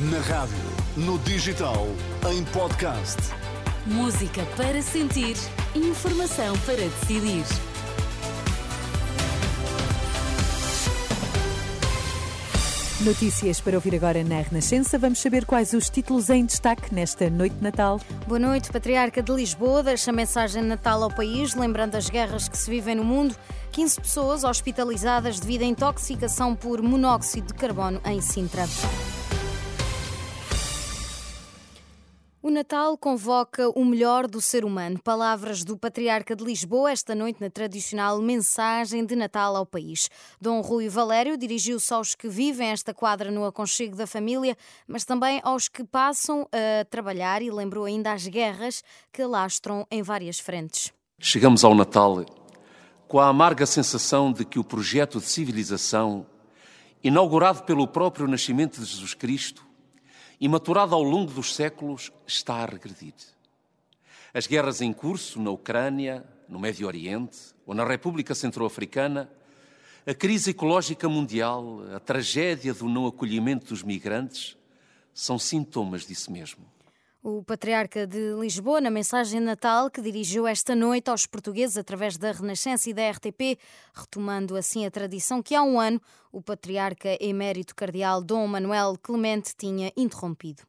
Na rádio, no digital, em podcast. Música para sentir, informação para decidir. Notícias para ouvir agora na Renascença. Vamos saber quais os títulos em destaque nesta noite de Natal. Boa noite. Patriarca de Lisboa deixa mensagem de Natal ao país, lembrando as guerras que se vivem no mundo. 15 pessoas hospitalizadas devido à intoxicação por monóxido de carbono em Sintra. O Natal convoca o melhor do ser humano. Palavras do Patriarca de Lisboa esta noite na tradicional mensagem de Natal ao país. Dom Rui Valério dirigiu-se aos que vivem esta quadra no aconchego da família, mas também aos que passam a trabalhar e lembrou ainda as guerras que lastram em várias frentes. Chegamos ao Natal com a amarga sensação de que o projeto de civilização, inaugurado pelo próprio nascimento de Jesus Cristo, e maturada ao longo dos séculos, está a regredir. As guerras em curso na Ucrânia, no Médio Oriente ou na República Centro-Africana, a crise ecológica mundial, a tragédia do não acolhimento dos migrantes, são sintomas disso mesmo. O patriarca de Lisboa, na mensagem Natal que dirigiu esta noite aos portugueses através da Renascença e da RTP, retomando assim a tradição que há um ano o patriarca emérito cardeal Dom Manuel Clemente tinha interrompido.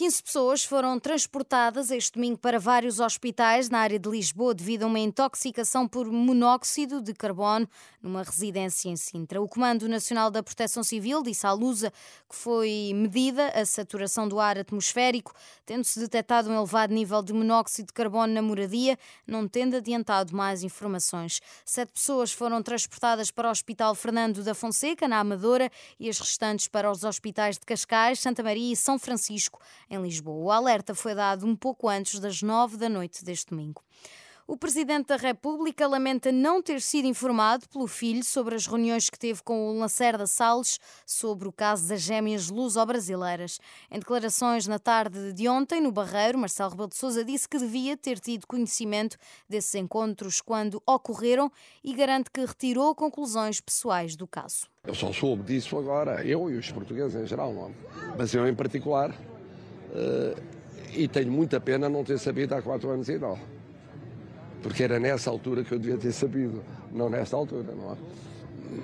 15 pessoas foram transportadas este domingo para vários hospitais na área de Lisboa devido a uma intoxicação por monóxido de carbono numa residência em Sintra. O Comando Nacional da Proteção Civil disse à Lusa que foi medida a saturação do ar atmosférico, tendo-se detectado um elevado nível de monóxido de carbono na moradia, não tendo adiantado mais informações. Sete pessoas foram transportadas para o Hospital Fernando da Fonseca, na Amadora, e as restantes para os hospitais de Cascais, Santa Maria e São Francisco, em Lisboa. O alerta foi dado um pouco antes das nove da noite deste domingo. O Presidente da República lamenta não ter sido informado pelo filho sobre as reuniões que teve com o Lacerda Salles sobre o caso das gêmeas luso-brasileiras. Em declarações na tarde de ontem, no Barreiro, Marcelo Rebelo de Sousa disse que devia ter tido conhecimento desses encontros quando ocorreram e garante que retirou conclusões pessoais do caso. Eu só soube disso agora, eu e os portugueses em geral, não? É? mas eu em particular, e tenho muita pena não ter sabido há quatro anos e tal porque era nessa altura que eu devia ter sabido, não nesta altura, não é?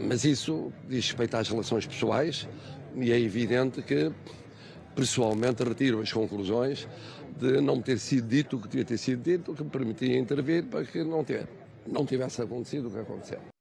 Mas isso diz respeito às relações pessoais e é evidente que, pessoalmente, retiro as conclusões de não ter sido dito o que devia ter sido dito, o que me permitia intervir para que não, ter, não tivesse acontecido o que aconteceu.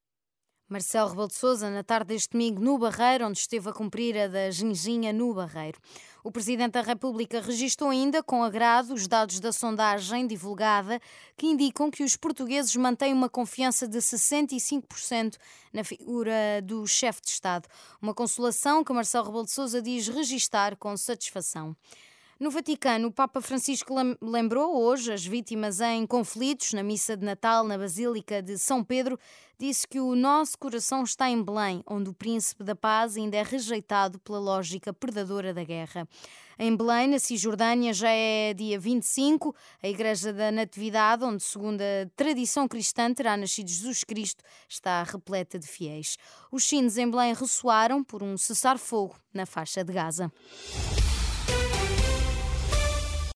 Marcelo Rebelo de Sousa, na tarde deste domingo, no Barreiro, onde esteve a cumprir a da Ginginha no Barreiro. O Presidente da República registrou ainda com agrado os dados da sondagem divulgada que indicam que os portugueses mantêm uma confiança de 65% na figura do chefe de Estado. Uma consolação que Marcelo Rebelo de Sousa diz registar com satisfação. No Vaticano, o Papa Francisco lembrou hoje as vítimas em conflitos na missa de Natal na Basílica de São Pedro. Disse que o nosso coração está em Belém, onde o príncipe da paz ainda é rejeitado pela lógica predadora da guerra. Em Belém, na Cisjordânia, já é dia 25, a Igreja da Natividade, onde, segundo a tradição cristã, terá nascido Jesus Cristo, está repleta de fiéis. Os sinos em Belém ressoaram por um cessar-fogo na faixa de Gaza.